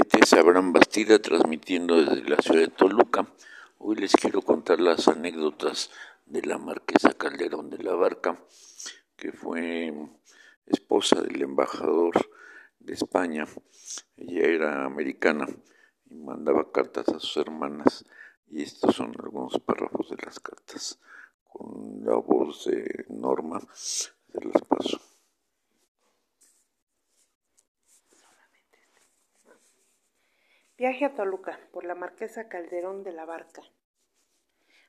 Este es Abraham Bastida transmitiendo desde la ciudad de Toluca. Hoy les quiero contar las anécdotas de la marquesa Calderón de la Barca, que fue esposa del embajador de España. Ella era americana y mandaba cartas a sus hermanas y estos son algunos párrafos de las cartas con la voz de Norma. Se los paso. Viaje a Toluca por la Marquesa Calderón de la Barca.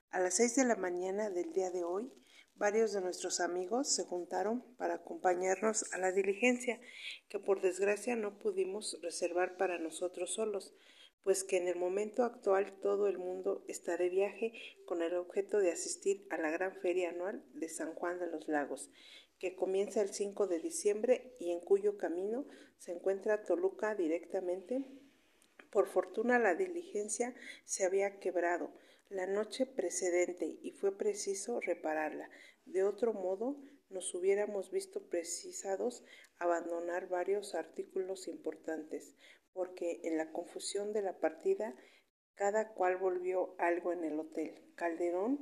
A las seis de la mañana del día de hoy, varios de nuestros amigos se juntaron para acompañarnos a la diligencia que por desgracia no pudimos reservar para nosotros solos, pues que en el momento actual todo el mundo está de viaje con el objeto de asistir a la gran feria anual de San Juan de los Lagos, que comienza el 5 de diciembre y en cuyo camino se encuentra Toluca directamente por fortuna la diligencia se había quebrado la noche precedente y fue preciso repararla. De otro modo, nos hubiéramos visto precisados abandonar varios artículos importantes, porque en la confusión de la partida cada cual volvió algo en el hotel. Calderón,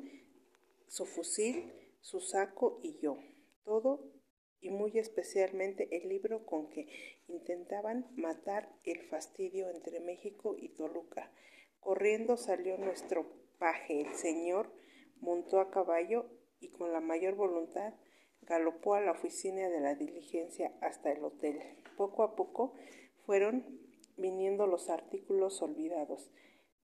su fusil, su saco y yo. Todo y muy especialmente el libro con que intentaban matar el fastidio entre México y Toluca. Corriendo salió nuestro paje, el señor, montó a caballo y con la mayor voluntad galopó a la oficina de la diligencia hasta el hotel. Poco a poco fueron viniendo los artículos olvidados.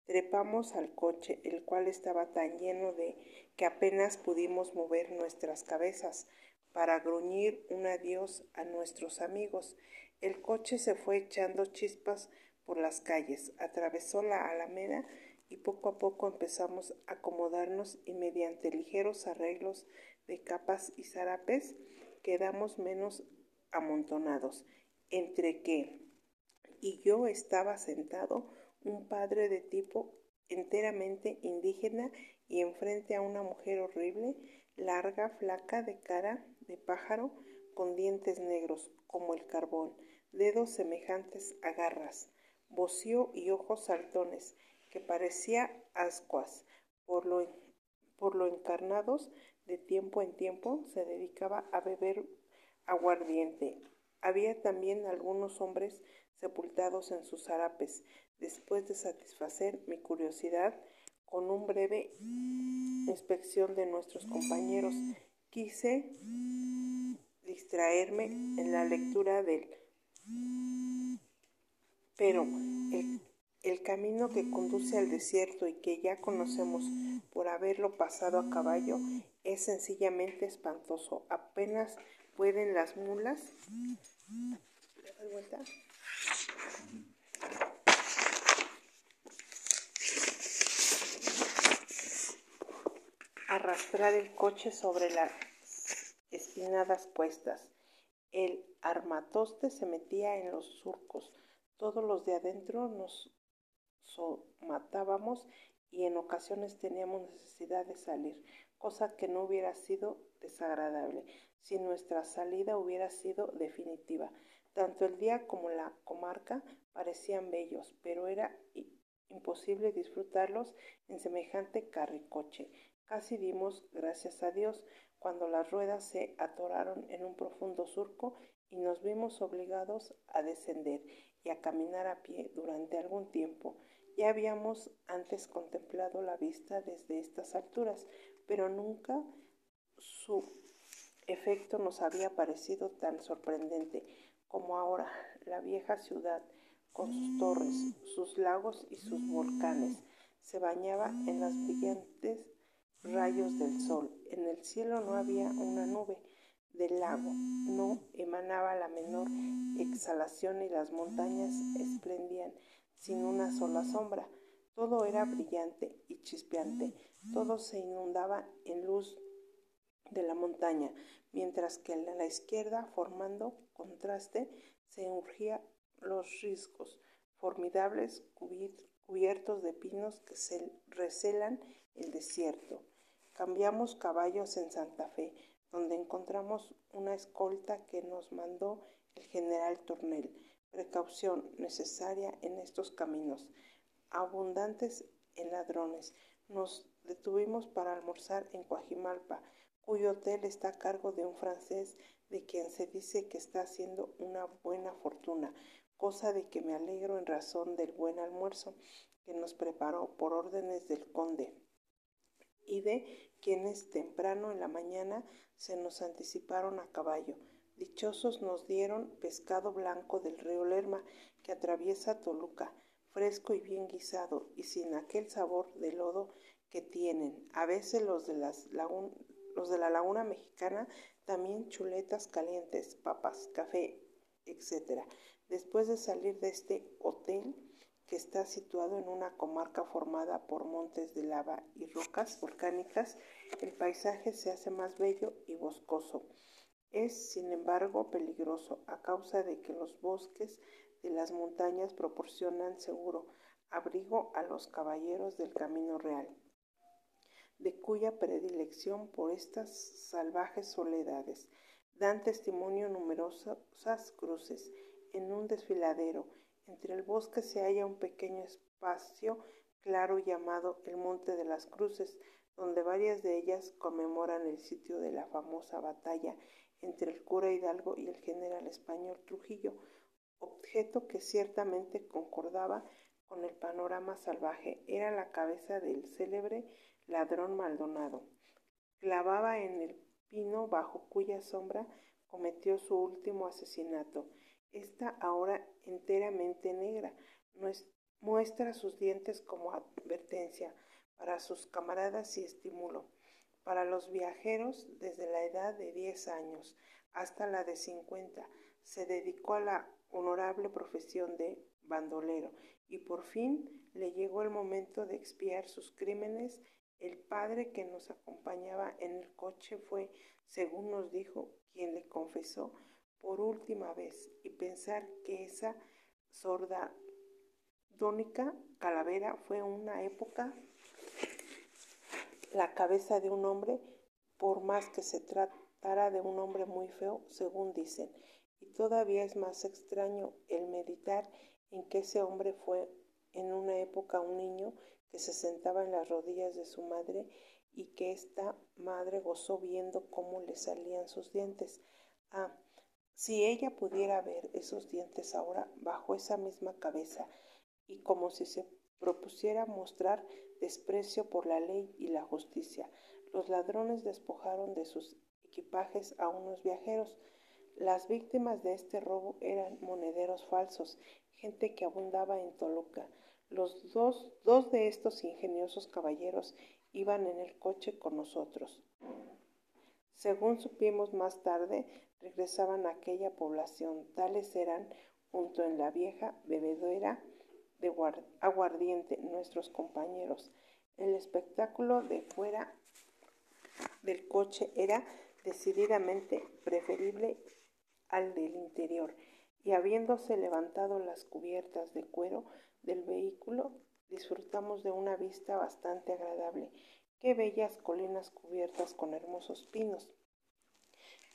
Trepamos al coche, el cual estaba tan lleno de que apenas pudimos mover nuestras cabezas para gruñir un adiós a nuestros amigos. El coche se fue echando chispas por las calles, atravesó la alameda y poco a poco empezamos a acomodarnos y mediante ligeros arreglos de capas y zarapes quedamos menos amontonados, entre que y yo estaba sentado un padre de tipo enteramente indígena y enfrente a una mujer horrible, larga, flaca, de cara de pájaro, con dientes negros como el carbón, dedos semejantes a garras, bocio y ojos saltones, que parecía ascuas. Por lo, por lo encarnados, de tiempo en tiempo se dedicaba a beber aguardiente. Había también algunos hombres sepultados en sus harapes. Después de satisfacer mi curiosidad con un breve inspección de nuestros compañeros, quise distraerme en la lectura del... Pero el, el camino que conduce al desierto y que ya conocemos por haberlo pasado a caballo es sencillamente espantoso. Apenas pueden las mulas. Arrastrar el coche sobre las espinadas puestas. El armatoste se metía en los surcos. Todos los de adentro nos matábamos y en ocasiones teníamos necesidad de salir, cosa que no hubiera sido desagradable si nuestra salida hubiera sido definitiva. Tanto el día como la comarca parecían bellos, pero era imposible disfrutarlos en semejante carricoche. Casi dimos gracias a Dios cuando las ruedas se atoraron en un profundo surco y nos vimos obligados a descender y a caminar a pie durante algún tiempo. Ya habíamos antes contemplado la vista desde estas alturas, pero nunca su efecto nos había parecido tan sorprendente como ahora. La vieja ciudad, con sus torres, sus lagos y sus volcanes, se bañaba en las brillantes rayos del sol. En el cielo no había una nube del lago, no emanaba la menor exhalación y las montañas esplendían sin una sola sombra. Todo era brillante y chispeante, todo se inundaba en luz de la montaña, mientras que a la izquierda, formando contraste, se urgía los riscos, formidables cubiertos de pinos que se recelan el desierto. Cambiamos caballos en Santa Fe, donde encontramos una escolta que nos mandó el general Tornel. precaución necesaria en estos caminos, abundantes en ladrones. Nos detuvimos para almorzar en Coajimalpa, cuyo hotel está a cargo de un francés de quien se dice que está haciendo una buena fortuna, cosa de que me alegro en razón del buen almuerzo que nos preparó por órdenes del conde y de quienes temprano en la mañana se nos anticiparon a caballo. Dichosos nos dieron pescado blanco del río Lerma que atraviesa Toluca, fresco y bien guisado y sin aquel sabor de lodo que tienen. A veces los de, las los de la laguna mexicana también chuletas calientes, papas, café, etc. Después de salir de este hotel, que está situado en una comarca formada por montes de lava y rocas volcánicas, el paisaje se hace más bello y boscoso. Es, sin embargo, peligroso a causa de que los bosques de las montañas proporcionan seguro abrigo a los caballeros del camino real, de cuya predilección por estas salvajes soledades dan testimonio numerosas cruces en un desfiladero entre el bosque se halla un pequeño espacio claro llamado el Monte de las Cruces, donde varias de ellas conmemoran el sitio de la famosa batalla entre el cura Hidalgo y el general español Trujillo, objeto que ciertamente concordaba con el panorama salvaje. Era la cabeza del célebre ladrón Maldonado. Clavaba en el pino bajo cuya sombra cometió su último asesinato está ahora enteramente negra. Muestra sus dientes como advertencia para sus camaradas y estímulo. Para los viajeros desde la edad de 10 años hasta la de 50 se dedicó a la honorable profesión de bandolero y por fin le llegó el momento de expiar sus crímenes. El padre que nos acompañaba en el coche fue, según nos dijo, quien le confesó por última vez y pensar que esa sorda dónica calavera fue una época la cabeza de un hombre, por más que se tratara de un hombre muy feo, según dicen. Y todavía es más extraño el meditar en que ese hombre fue en una época un niño que se sentaba en las rodillas de su madre y que esta madre gozó viendo cómo le salían sus dientes. Ah, si ella pudiera ver esos dientes ahora bajo esa misma cabeza y como si se propusiera mostrar desprecio por la ley y la justicia, los ladrones despojaron de sus equipajes a unos viajeros. Las víctimas de este robo eran monederos falsos, gente que abundaba en Toluca. Los dos, dos de estos ingeniosos caballeros iban en el coche con nosotros. Según supimos más tarde, regresaban a aquella población. Tales eran, junto en la vieja bebedera de aguardiente, nuestros compañeros. El espectáculo de fuera del coche era decididamente preferible al del interior, y habiéndose levantado las cubiertas de cuero del vehículo, disfrutamos de una vista bastante agradable. Qué bellas colinas cubiertas con hermosos pinos.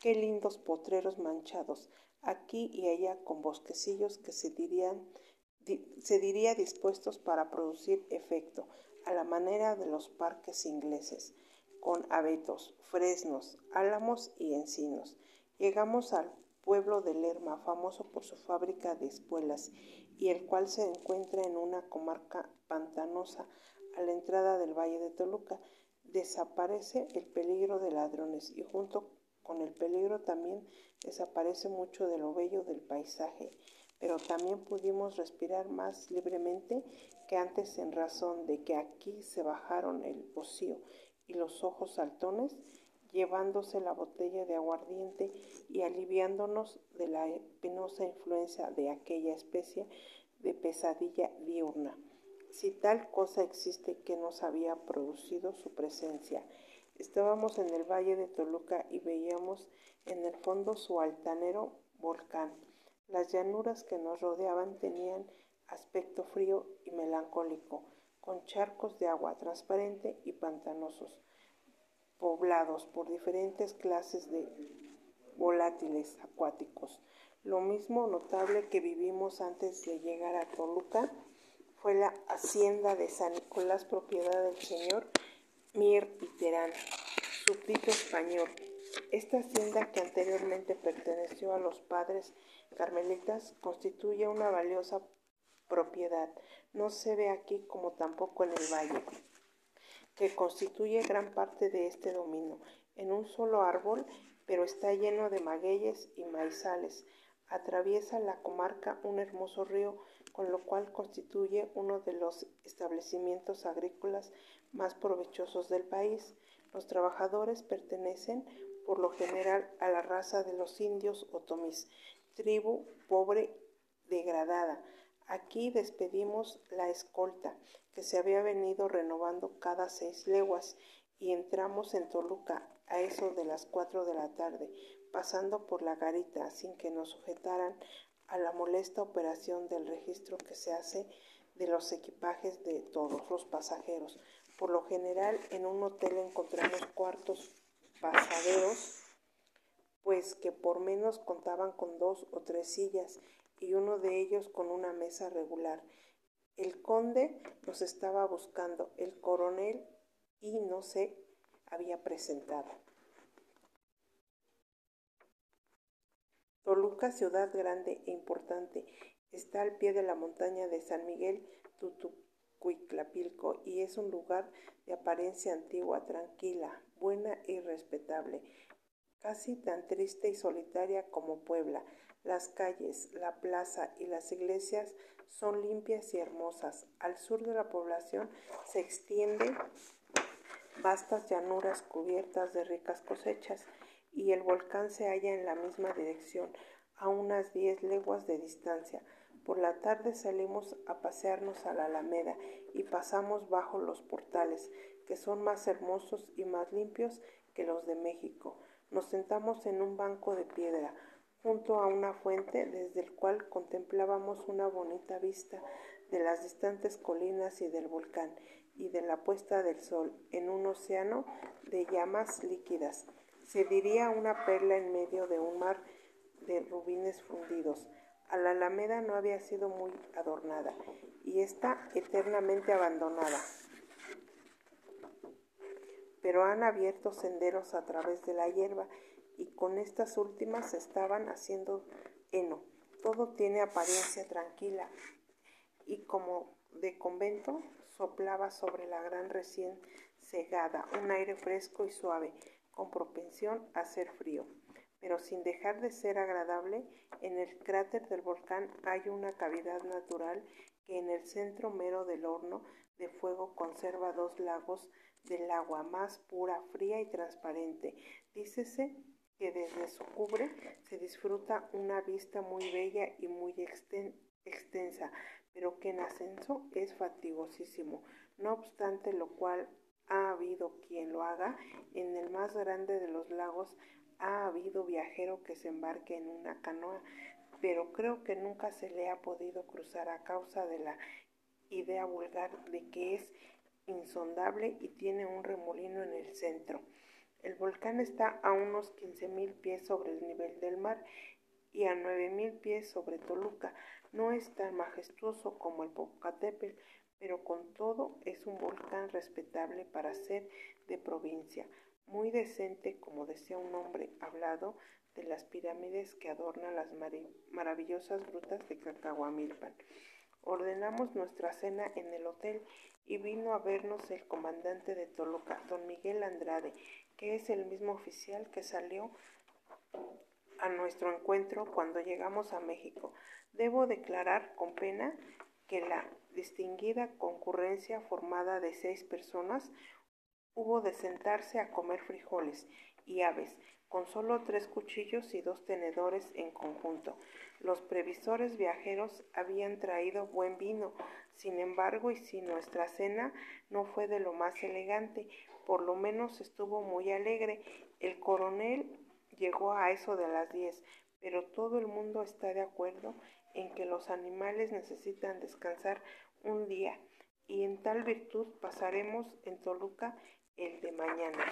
Qué lindos potreros manchados, aquí y allá con bosquecillos que se, dirían, se diría dispuestos para producir efecto, a la manera de los parques ingleses, con abetos, fresnos, álamos y encinos. Llegamos al pueblo de Lerma, famoso por su fábrica de espuelas, y el cual se encuentra en una comarca pantanosa a la entrada del valle de Toluca. Desaparece el peligro de ladrones y junto con el peligro también desaparece mucho de lo bello del paisaje, pero también pudimos respirar más libremente que antes en razón de que aquí se bajaron el pocío y los ojos saltones, llevándose la botella de aguardiente y aliviándonos de la penosa influencia de aquella especie de pesadilla diurna. Si tal cosa existe que nos había producido su presencia, Estábamos en el valle de Toluca y veíamos en el fondo su altanero volcán. Las llanuras que nos rodeaban tenían aspecto frío y melancólico, con charcos de agua transparente y pantanosos, poblados por diferentes clases de volátiles acuáticos. Lo mismo notable que vivimos antes de llegar a Toluca fue la hacienda de San Nicolás, propiedad del señor Mir Iterán, súbdito español. Esta hacienda, que anteriormente perteneció a los padres carmelitas, constituye una valiosa propiedad. No se ve aquí como tampoco en el valle, que constituye gran parte de este dominio, en un solo árbol, pero está lleno de magueyes y maizales. Atraviesa la comarca un hermoso río, con lo cual constituye uno de los establecimientos agrícolas más provechosos del país. Los trabajadores pertenecen por lo general a la raza de los indios otomís, tribu pobre degradada. Aquí despedimos la escolta, que se había venido renovando cada seis leguas, y entramos en Toluca a eso de las cuatro de la tarde, pasando por la garita sin que nos sujetaran a la molesta operación del registro que se hace de los equipajes de todos los pasajeros. Por lo general en un hotel encontramos cuartos pasaderos, pues que por menos contaban con dos o tres sillas y uno de ellos con una mesa regular. El conde nos estaba buscando, el coronel y no se había presentado. Toluca, ciudad grande e importante, está al pie de la montaña de San Miguel Tutucuiclapilco y es un lugar de apariencia antigua, tranquila, buena y respetable, casi tan triste y solitaria como Puebla. Las calles, la plaza y las iglesias son limpias y hermosas. Al sur de la población se extiende vastas llanuras cubiertas de ricas cosechas y el volcán se halla en la misma dirección, a unas diez leguas de distancia. Por la tarde salimos a pasearnos a la Alameda y pasamos bajo los portales, que son más hermosos y más limpios que los de México. Nos sentamos en un banco de piedra, junto a una fuente desde el cual contemplábamos una bonita vista de las distantes colinas y del volcán y de la puesta del sol en un océano de llamas líquidas. Se diría una perla en medio de un mar de rubines fundidos. A la alameda no había sido muy adornada y está eternamente abandonada. Pero han abierto senderos a través de la hierba y con estas últimas estaban haciendo heno. Todo tiene apariencia tranquila y como de convento soplaba sobre la gran recién cegada un aire fresco y suave, con propensión a ser frío. Pero sin dejar de ser agradable, en el cráter del volcán hay una cavidad natural que en el centro mero del horno de fuego conserva dos lagos del agua más pura, fría y transparente. Dícese que desde su cubre se disfruta una vista muy bella y muy extensa, pero que en ascenso es fatigosísimo. No obstante lo cual ha habido quien lo haga, en el más grande de los lagos ha habido viajero que se embarque en una canoa, pero creo que nunca se le ha podido cruzar a causa de la idea vulgar de que es insondable y tiene un remolino en el centro. El volcán está a unos 15.000 pies sobre el nivel del mar y a 9.000 pies sobre Toluca. No es tan majestuoso como el Popocatépetl, pero con todo es un volcán respetable para ser de provincia, muy decente, como decía un hombre hablado, de las pirámides que adornan las maravillosas grutas de Cacahuamilpan. Ordenamos nuestra cena en el hotel y vino a vernos el comandante de Toluca, don Miguel Andrade, que es el mismo oficial que salió a nuestro encuentro cuando llegamos a México. Debo declarar con pena que la distinguida concurrencia formada de seis personas hubo de sentarse a comer frijoles y aves, con solo tres cuchillos y dos tenedores en conjunto. Los previsores viajeros habían traído buen vino, sin embargo, y si nuestra cena no fue de lo más elegante, por lo menos estuvo muy alegre. El coronel llegó a eso de las diez, pero todo el mundo está de acuerdo en que los animales necesitan descansar un día, y en tal virtud pasaremos en Toluca el de mañana.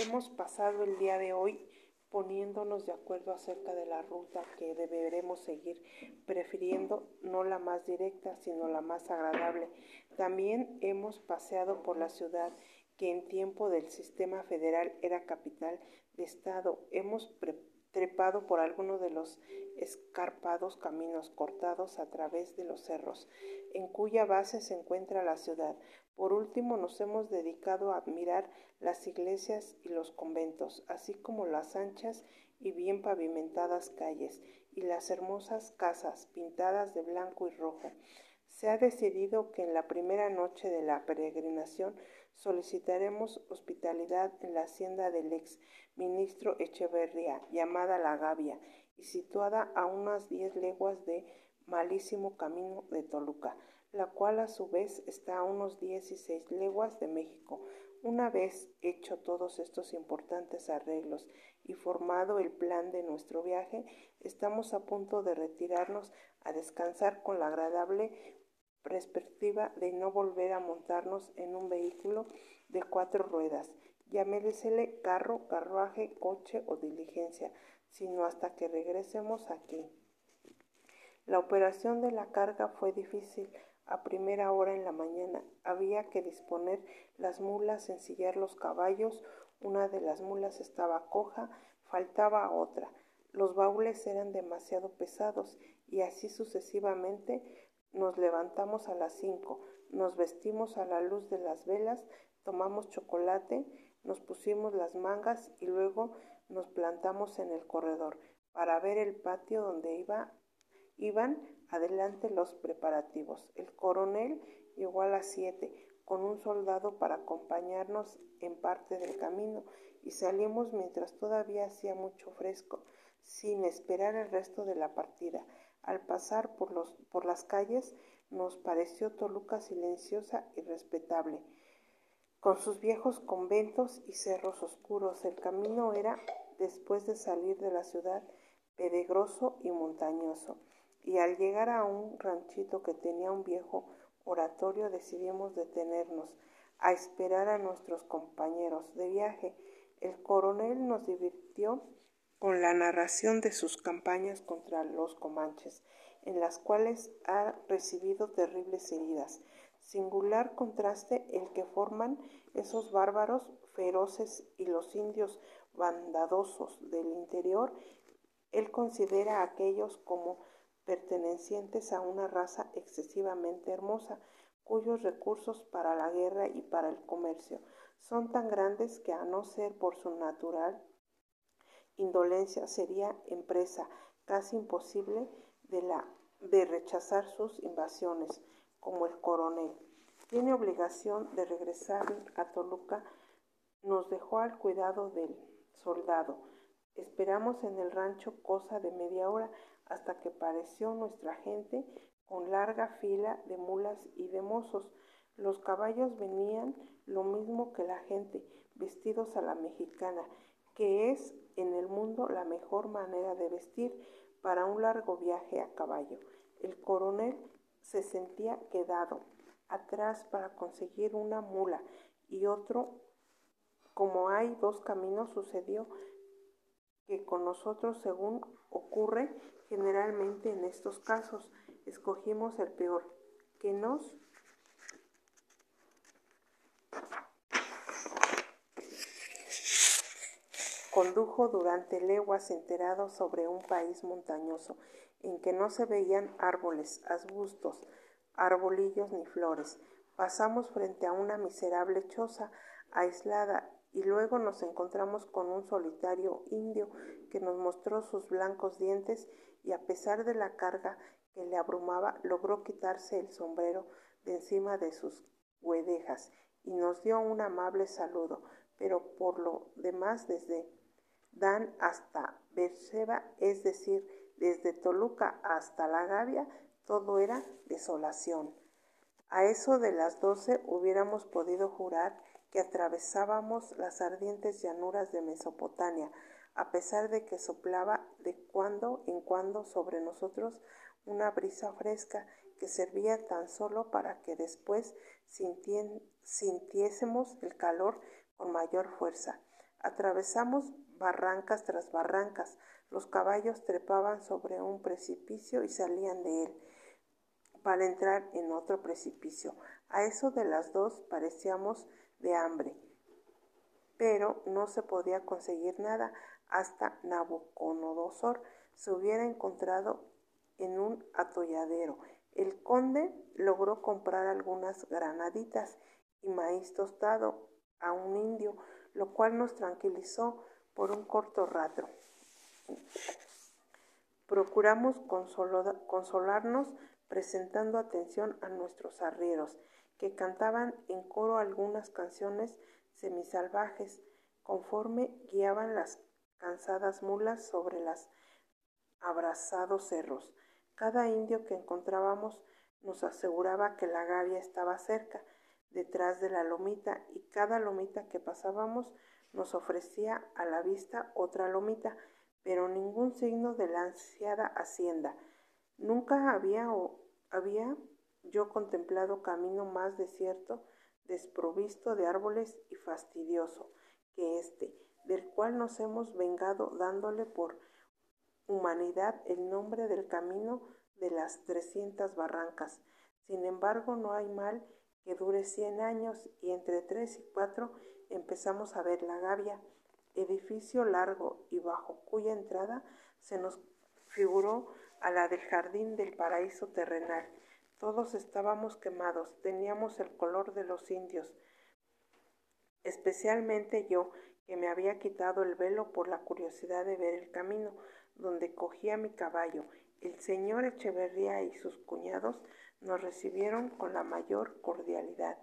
Hemos pasado el día de hoy poniéndonos de acuerdo acerca de la ruta que deberemos seguir, prefiriendo no la más directa, sino la más agradable. También hemos paseado por la ciudad, que en tiempo del sistema federal era capital de Estado. Hemos trepado por algunos de los escarpados caminos cortados a través de los cerros, en cuya base se encuentra la ciudad. Por último, nos hemos dedicado a admirar las iglesias y los conventos, así como las anchas y bien pavimentadas calles y las hermosas casas pintadas de blanco y rojo. Se ha decidido que en la primera noche de la peregrinación solicitaremos hospitalidad en la hacienda del ex ministro Echeverría, llamada La Gavia, y situada a unas diez leguas de malísimo camino de Toluca, la cual a su vez está a unos dieciséis leguas de México. Una vez hecho todos estos importantes arreglos y formado el plan de nuestro viaje, estamos a punto de retirarnos a descansar con la agradable perspectiva de no volver a montarnos en un vehículo de cuatro ruedas, llámesele carro, carruaje, coche o diligencia, sino hasta que regresemos aquí. La operación de la carga fue difícil. A primera hora en la mañana había que disponer las mulas, ensillar los caballos, una de las mulas estaba coja, faltaba otra. Los baúles eran demasiado pesados y así sucesivamente nos levantamos a las cinco, nos vestimos a la luz de las velas, tomamos chocolate, nos pusimos las mangas y luego nos plantamos en el corredor para ver el patio donde iba, iban adelante los preparativos. El coronel llegó a las siete con un soldado para acompañarnos en parte del camino y salimos mientras todavía hacía mucho fresco, sin esperar el resto de la partida. Al pasar por, los, por las calles nos pareció Toluca silenciosa y respetable, con sus viejos conventos y cerros oscuros. El camino era, después de salir de la ciudad, pedregoso y montañoso, y al llegar a un ranchito que tenía un viejo oratorio decidimos detenernos a esperar a nuestros compañeros de viaje. El coronel nos divirtió con la narración de sus campañas contra los comanches, en las cuales ha recibido terribles heridas. Singular contraste el que forman esos bárbaros feroces y los indios bandadosos del interior. Él considera a aquellos como pertenecientes a una raza excesivamente hermosa, cuyos recursos para la guerra y para el comercio son tan grandes que a no ser por su natural indolencia sería empresa casi imposible de, la, de rechazar sus invasiones, como el coronel. Tiene obligación de regresar a Toluca, nos dejó al cuidado del soldado. Esperamos en el rancho cosa de media hora hasta que pareció nuestra gente con larga fila de mulas y de mozos. Los caballos venían lo mismo que la gente, vestidos a la mexicana, que es en el mundo la mejor manera de vestir para un largo viaje a caballo. El coronel se sentía quedado atrás para conseguir una mula y otro, como hay dos caminos, sucedió que con nosotros, según ocurre generalmente en estos casos, escogimos el peor, que nos condujo durante leguas enterado sobre un país montañoso, en que no se veían árboles, arbustos, arbolillos ni flores. Pasamos frente a una miserable choza aislada y luego nos encontramos con un solitario indio que nos mostró sus blancos dientes y a pesar de la carga que le abrumaba logró quitarse el sombrero de encima de sus huedejas y nos dio un amable saludo, pero por lo demás desde Dan hasta Berseba, es decir, desde Toluca hasta La Gavia, todo era desolación. A eso de las doce hubiéramos podido jurar que atravesábamos las ardientes llanuras de Mesopotamia, a pesar de que soplaba de cuando en cuando sobre nosotros una brisa fresca que servía tan solo para que después sintiésemos el calor con mayor fuerza. Atravesamos barrancas tras barrancas. Los caballos trepaban sobre un precipicio y salían de él para entrar en otro precipicio. A eso de las dos parecíamos de hambre, pero no se podía conseguir nada hasta Nabucodonosor se hubiera encontrado en un atolladero. El conde logró comprar algunas granaditas y maíz tostado a un indio, lo cual nos tranquilizó por un corto rato. Procuramos consolarnos presentando atención a nuestros arrieros, que cantaban en coro algunas canciones semisalvajes, conforme guiaban las cansadas mulas sobre los abrazados cerros. Cada indio que encontrábamos nos aseguraba que la gavia estaba cerca, detrás de la lomita, y cada lomita que pasábamos nos ofrecía a la vista otra lomita, pero ningún signo de la ansiada hacienda. Nunca había o había yo contemplado camino más desierto, desprovisto de árboles y fastidioso que este, del cual nos hemos vengado dándole por humanidad el nombre del camino de las trescientas barrancas. Sin embargo, no hay mal que dure cien años y entre tres y cuatro empezamos a ver la gavia, edificio largo y bajo cuya entrada se nos figuró a la del jardín del paraíso terrenal. Todos estábamos quemados, teníamos el color de los indios, especialmente yo, que me había quitado el velo por la curiosidad de ver el camino donde cogía mi caballo. El señor Echeverría y sus cuñados nos recibieron con la mayor cordialidad.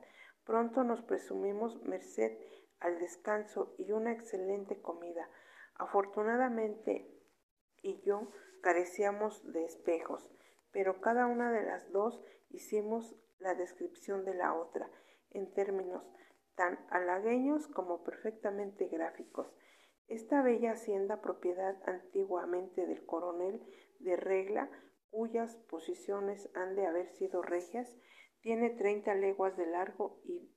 Pronto nos presumimos merced al descanso y una excelente comida. Afortunadamente y yo carecíamos de espejos, pero cada una de las dos hicimos la descripción de la otra en términos tan halagueños como perfectamente gráficos. Esta bella hacienda, propiedad antiguamente del coronel de Regla, cuyas posiciones han de haber sido regias, tiene treinta leguas de largo y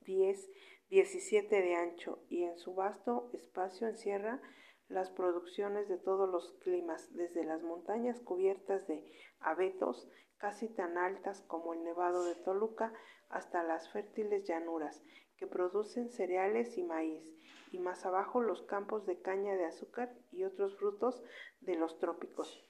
diez, diecisiete de ancho, y en su vasto espacio encierra las producciones de todos los climas, desde las montañas cubiertas de abetos, casi tan altas como el nevado de Toluca, hasta las fértiles llanuras, que producen cereales y maíz, y más abajo los campos de caña de azúcar y otros frutos de los trópicos.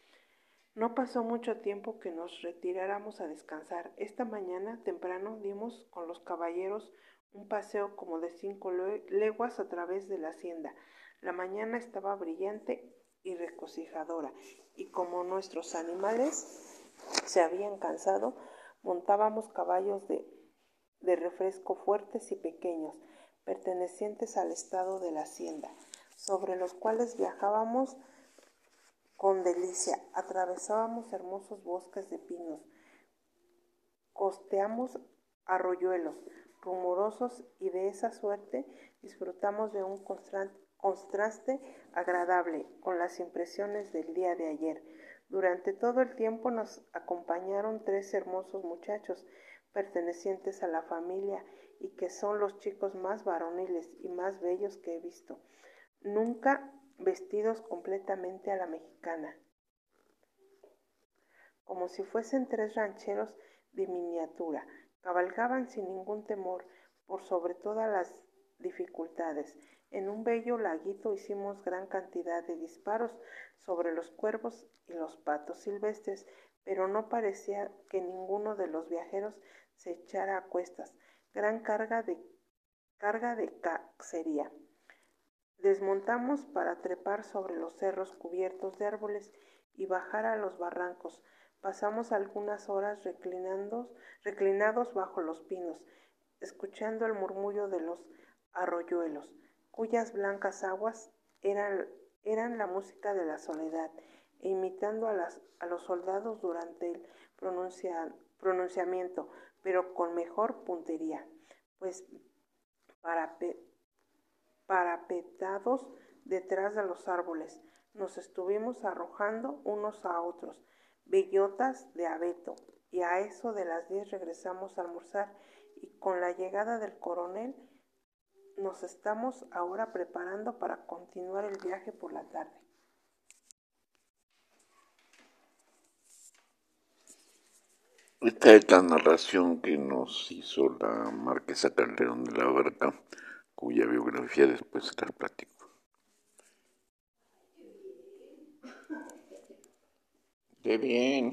No pasó mucho tiempo que nos retiráramos a descansar. Esta mañana temprano dimos con los caballeros un paseo como de cinco leguas a través de la hacienda. La mañana estaba brillante y recocijadora, y como nuestros animales se habían cansado, montábamos caballos de de refresco fuertes y pequeños, pertenecientes al estado de la hacienda, sobre los cuales viajábamos con delicia, atravesábamos hermosos bosques de pinos, costeamos arroyuelos rumorosos y de esa suerte disfrutamos de un contraste agradable con las impresiones del día de ayer. Durante todo el tiempo nos acompañaron tres hermosos muchachos pertenecientes a la familia y que son los chicos más varoniles y más bellos que he visto, nunca vestidos completamente a la mexicana, como si fuesen tres rancheros de miniatura, cabalgaban sin ningún temor por sobre todas las dificultades. En un bello laguito hicimos gran cantidad de disparos sobre los cuervos y los patos silvestres, pero no parecía que ninguno de los viajeros se echara a cuestas. Gran carga de, carga de cacería. Desmontamos para trepar sobre los cerros cubiertos de árboles y bajar a los barrancos. Pasamos algunas horas reclinados bajo los pinos, escuchando el murmullo de los arroyuelos, cuyas blancas aguas eran, eran la música de la soledad, e imitando a, las, a los soldados durante el pronunciamiento, pero con mejor puntería, pues parapetados detrás de los árboles, nos estuvimos arrojando unos a otros, bellotas de abeto, y a eso de las diez regresamos a almorzar, y con la llegada del coronel nos estamos ahora preparando para continuar el viaje por la tarde. Esta es la narración que nos hizo la marquesa Calderón de la Barca, cuya biografía después se las platico. Qué bien.